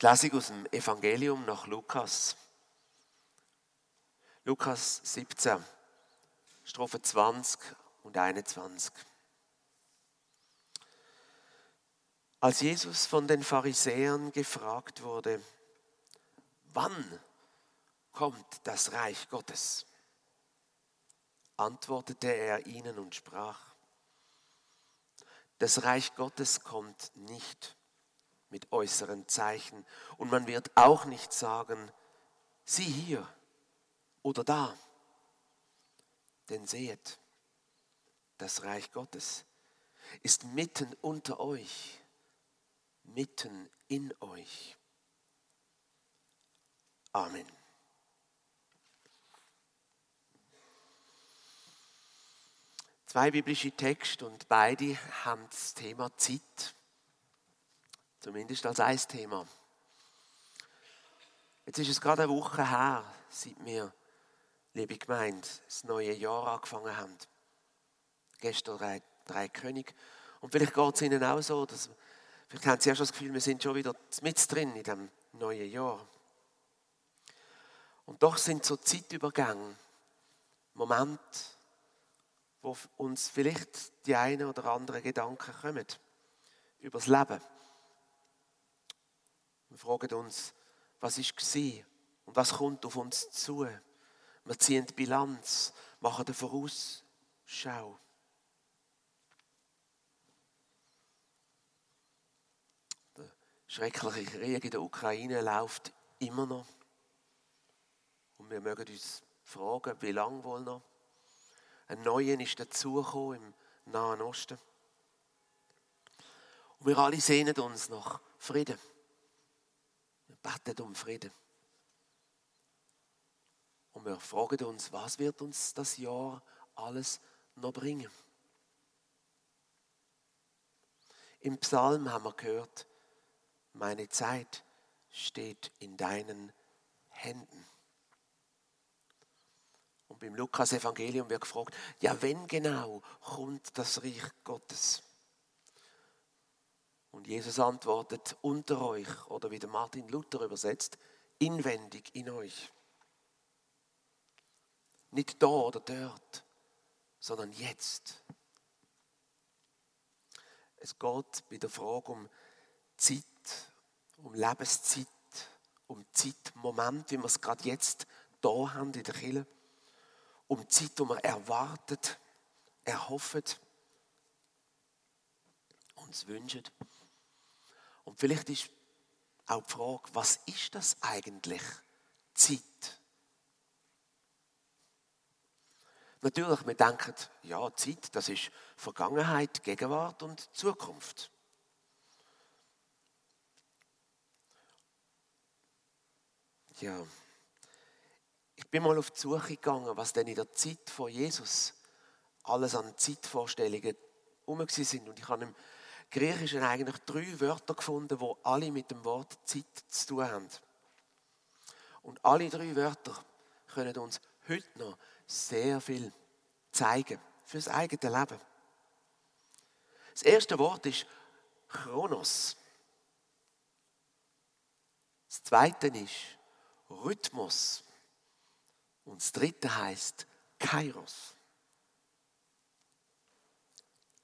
Die Lesung aus dem Evangelium nach Lukas. Lukas 17, Strophe 20 und 21. Als Jesus von den Pharisäern gefragt wurde, wann kommt das Reich Gottes? antwortete er ihnen und sprach, das Reich Gottes kommt nicht mit äußeren Zeichen und man wird auch nicht sagen, sieh hier oder da. Denn seht, das Reich Gottes ist mitten unter euch, mitten in euch. Amen. Zwei biblische Texte und beide haben das Thema Zeit. Zumindest als ein Thema. Jetzt ist es gerade eine Woche her, seit wir, liebe Gemeinde, das neue Jahr angefangen haben. Gestern drei, drei König. Und vielleicht geht es Ihnen auch so, dass, vielleicht haben Sie ja das Gefühl, wir sind schon wieder mit drin in dem neuen Jahr. Und doch sind so Zeitübergänge, Momente, wo uns vielleicht die eine oder andere Gedanken kommen über das Leben. Wir fragen uns, was war und was kommt auf uns zu. Wir ziehen die Bilanz, machen eine Vorausschau. Der schreckliche Krieg in der Ukraine läuft immer noch. Und wir mögen uns fragen, wie lange wohl noch? Ein neuer ist dazugekommen im Nahen Osten. Und wir alle sehnen uns nach Frieden. Wir beten um Frieden. Und wir fragen uns, was wird uns das Jahr alles noch bringen? Im Psalm haben wir gehört, meine Zeit steht in deinen Händen. Und beim Lukas-Evangelium wird gefragt, ja, wenn genau kommt das Reich Gottes? Und Jesus antwortet, unter euch, oder wie der Martin Luther übersetzt, inwendig in euch. Nicht da oder dort, sondern jetzt. Es geht bei der Frage um Zeit, um Lebenszeit, um Zeitmoment, wie wir es gerade jetzt da haben in der Kirche um Zeit, die wir erwartet, erhoffen, uns wünschen. Und vielleicht ist auch die Frage, was ist das eigentlich, Zeit? Natürlich, wir denken, ja, Zeit, das ist Vergangenheit, Gegenwart und Zukunft. Ja, ich bin mal auf die Suche gegangen, was denn in der Zeit von Jesus alles an Zeitvorstellungen herum sind. Und ich habe im Griechischen eigentlich drei Wörter gefunden, die alle mit dem Wort Zeit zu tun haben. Und alle drei Wörter können uns heute noch sehr viel zeigen fürs eigene Leben. Das erste Wort ist Chronos. Das zweite ist Rhythmus. Und das dritte heißt Kairos.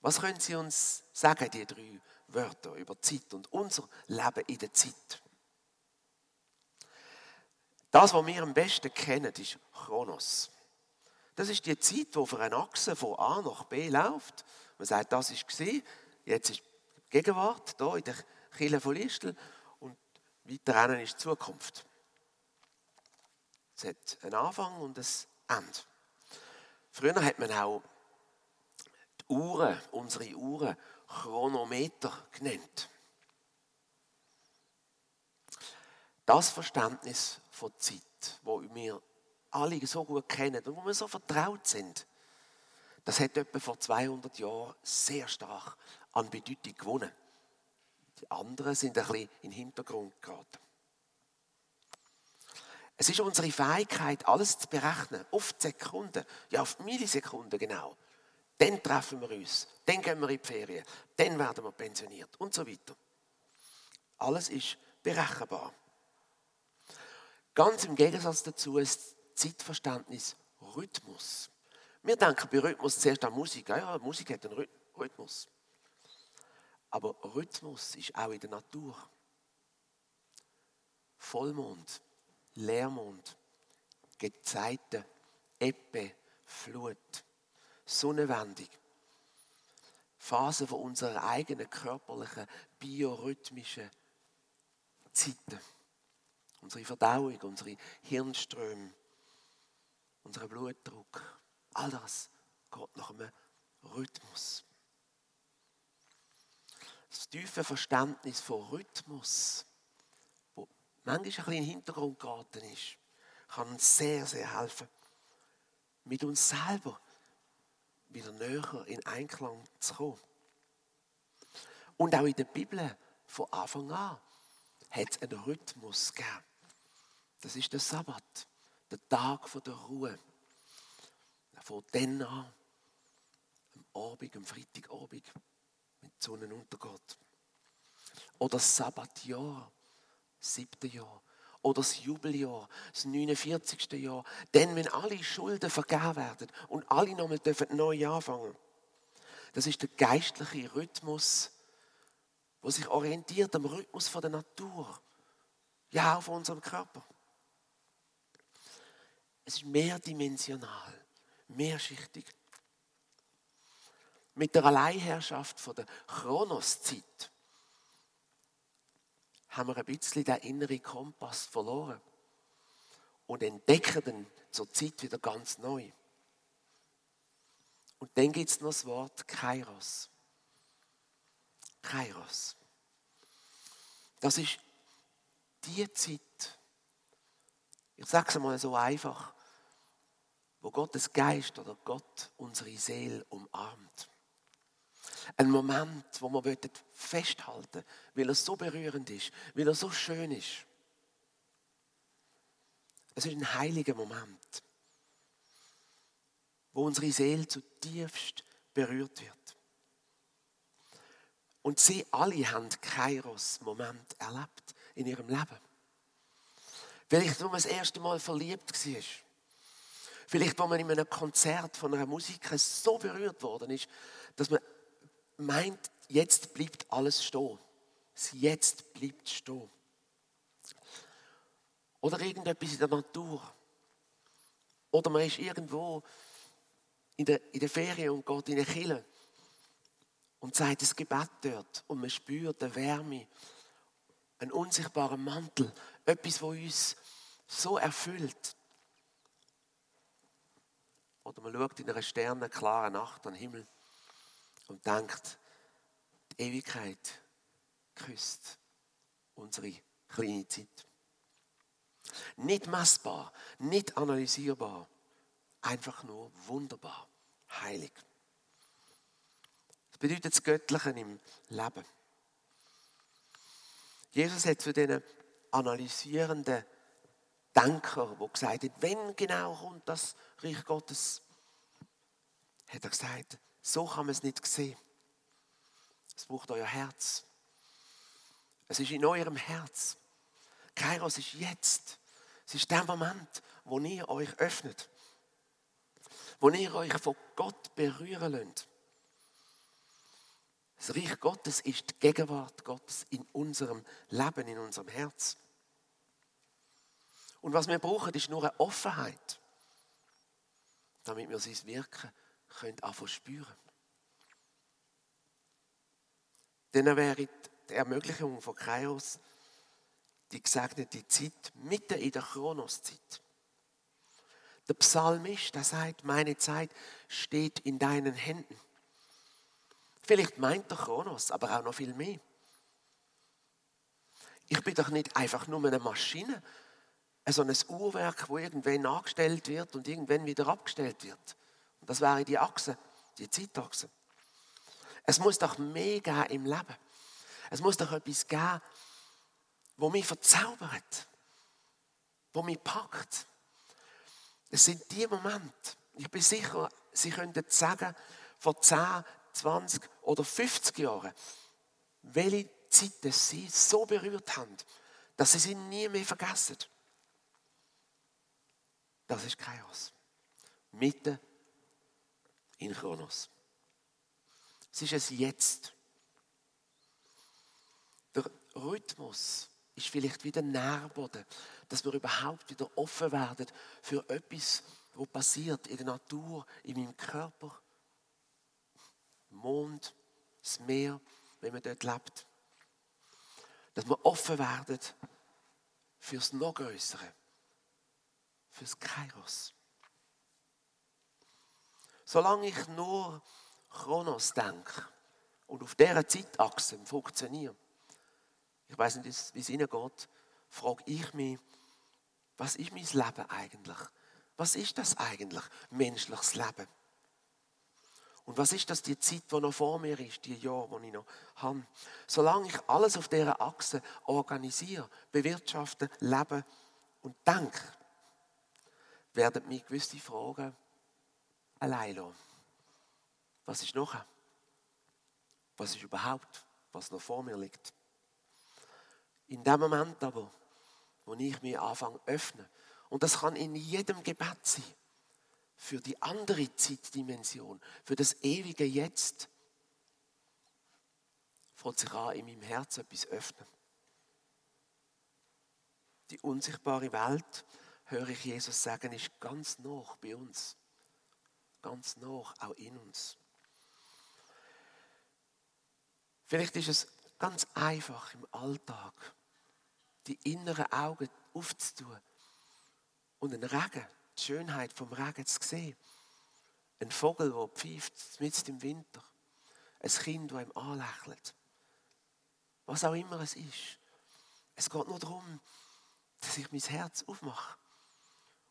Was können Sie uns sagen, die drei Wörter über Zeit und unser Leben in der Zeit? Das, was wir am besten kennen, ist Chronos. Das ist die Zeit, die auf einer Achse von A nach B läuft. Man sagt, das ist gesehen, jetzt ist Gegenwart da in der Kille von Listel und weiter ist die Zukunft. Es hat einen Anfang und ein Ende. Früher hat man auch die Uhren, unsere Uhren, Chronometer genannt. Das Verständnis von Zeit, wo wir alle so gut kennen und wo wir so vertraut sind, das hat etwa vor 200 Jahren sehr stark an Bedeutung gewonnen. Die anderen sind ein bisschen in den Hintergrund geraten. Es ist unsere Fähigkeit, alles zu berechnen, die Sekunden, ja auf Millisekunden genau. Dann treffen wir uns, dann gehen wir in die Ferien, dann werden wir pensioniert und so weiter. Alles ist berechenbar. Ganz im Gegensatz dazu ist Zeitverständnis Rhythmus. Wir denken bei Rhythmus zuerst an Musik. Ja, Musik hat einen Rhythmus. Aber Rhythmus ist auch in der Natur. Vollmond, Leermond, Gezeiten, Ebbe, Flut, Sonnenwendung. Phasen von unserer eigenen körperlichen, biorhythmischen Zeiten. Unsere Verdauung, unsere Hirnströme, unser Blutdruck. All das geht nach einem Rhythmus. Das tiefe Verständnis von Rhythmus, wo manchmal ein bisschen in den Hintergrund geraten ist, kann uns sehr, sehr helfen, mit uns selber wieder näher in Einklang zu kommen. Und auch in der Bibel von Anfang an hat es einen Rhythmus gegeben. Das ist der Sabbat, der Tag der Ruhe. Von dann an, am Abend, am Freitagabend, wenn die. Oder das Sabbatjahr, siebte Jahr. Oder das Jubeljahr, das 49. Jahr. Denn wenn alle Schulden vergeben werden und alle nochmal neu anfangen Das ist der geistliche Rhythmus, der sich orientiert am Rhythmus der Natur. Ja, auch von unserem Körper. Es ist mehrdimensional, mehrschichtig. Mit der Alleinherrschaft von der Chronoszeit haben wir ein bisschen den inneren Kompass verloren und entdecken dann zur Zeit wieder ganz neu. Und dann gibt es noch das Wort Kairos. Kairos. Das ist die Zeit, ich sage es mal so einfach, wo Gottes Geist oder Gott unsere Seele umarmt. Ein Moment, wo wir festhalten wollen, weil er so berührend ist, weil er so schön ist. Es ist ein heiliger Moment, wo unsere Seele zutiefst berührt wird. Und sie alle haben Kairos-Moment erlebt in ihrem Leben. Vielleicht, wo man das erste Mal verliebt war. Vielleicht, wo man in einem Konzert von einer Musiker so berührt worden ist, dass man meint, jetzt bleibt alles stehen. Jetzt bleibt stehen. Oder irgendetwas in der Natur. Oder man ist irgendwo in der, in der Ferien und geht in eine Kille und sagt das Gebet dort und man spürt die Wärme, einen unsichtbaren Mantel, etwas, was uns so erfüllt. Oder man schaut in einer sternenklaren Nacht an den Himmel und denkt, die Ewigkeit küsst unsere kleine Zeit. Nicht messbar, nicht analysierbar, einfach nur wunderbar, heilig. Das bedeutet das Göttliche im Leben. Jesus hat zu diesen analysierenden Denker, wo gesagt hat, wenn genau kommt das Reich Gottes, hat er gesagt, so kann man es nicht sehen. Es braucht euer Herz. Es ist in eurem Herz. Kairos ist jetzt. Es ist der Moment, wo ihr euch öffnet. Wo ihr euch von Gott berühren lasst. Das Reich Gottes ist die Gegenwart Gottes in unserem Leben, in unserem Herz. Und was wir brauchen, ist nur eine Offenheit, damit wir sein Wirken können anfangen spüren. Dann wäre die Ermöglichung von Kairos die gesegnete Zeit mitten in der Chronoszeit. Der Psalmist, der sagt, meine Zeit steht in deinen Händen. Vielleicht meint der Chronos, aber auch noch viel mehr. Ich bin doch nicht einfach nur eine Maschine, so ein Uhrwerk, wo irgendwann angestellt wird und irgendwann wieder abgestellt wird. Das wäre die Achse, die Zeitachse. Es muss doch mehr geben im Leben. Es muss doch etwas geben, wo mich verzaubert, wo mich packt. Es sind die Momente, ich bin sicher, Sie könnten sagen, vor 10, 20 oder 50 Jahren, welche Zeiten Sie so berührt haben, dass sie sie nie mehr vergessen. Das ist Chaos. Mitten in Chronos. Es ist es jetzt. Der Rhythmus ist vielleicht wieder Nährboden, dass wir überhaupt wieder offen werden für etwas, was passiert in der Natur, in meinem Körper. Mond, das Meer, wenn man dort lebt. Dass wir offen werden fürs noch Größere, fürs Kairos. Solange ich nur Chronos denke und auf dieser Zeitachse funktioniere, ich weiß nicht, wie es Ihnen geht, frage ich mich, was ist mein Leben eigentlich? Was ist das eigentlich, menschliches Leben? Und was ist das, die Zeit, die noch vor mir ist, die Jahre, die ich noch habe? Solange ich alles auf dieser Achse organisiere, bewirtschafte, lebe und denke, werden mich gewisse Fragen allein lassen. Was ist noch? Was ist überhaupt, was noch vor mir liegt? In dem Moment aber, wo ich mich anfange zu öffnen, und das kann in jedem Gebet sein, für die andere Zeitdimension, für das ewige Jetzt, fängt sich an, in meinem Herzen etwas öffnen. Die unsichtbare Welt, höre ich Jesus sagen, ist ganz nah bei uns. Ganz nah, auch in uns. Vielleicht ist es ganz einfach im Alltag, die inneren Augen aufzutun und einen Regen die Schönheit vom Regen zu sehen. Ein Vogel, der pfeift, mitten im Winter. Ein Kind, das ihm anlächelt. Was auch immer es ist. Es geht nur darum, dass ich mein Herz aufmache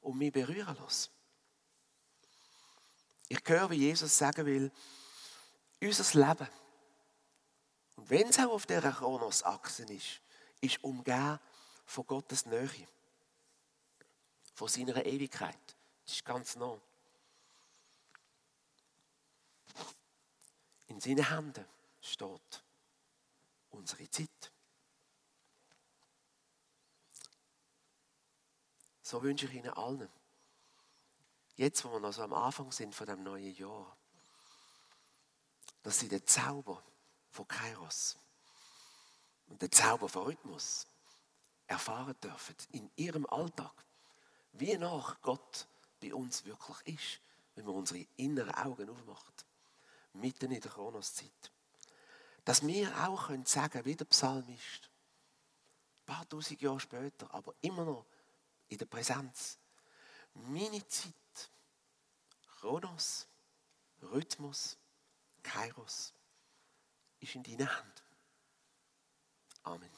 und mich berühren lasse. Ich höre, wie Jesus sagen will, unser Leben, und wenn es auch auf dieser Chronosachse ist, ist umgeben von Gottes Nähe von seiner Ewigkeit. Das ist ganz nah. In seinen Händen steht unsere Zeit. So wünsche ich Ihnen allen, jetzt wo wir noch so am Anfang sind von dem neuen Jahr, dass Sie den Zauber von Kairos und den Zauber von Rhythmus erfahren dürfen in Ihrem Alltag wie nach Gott bei uns wirklich ist, wenn wir unsere inneren Augen aufmachen, mitten in der Chronoszeit. Dass wir auch können sagen, wie der Psalmist, ein paar tausend Jahre später, aber immer noch in der Präsenz, meine Zeit, Chronos, Rhythmus, Kairos, ist in deinen Händen. Amen.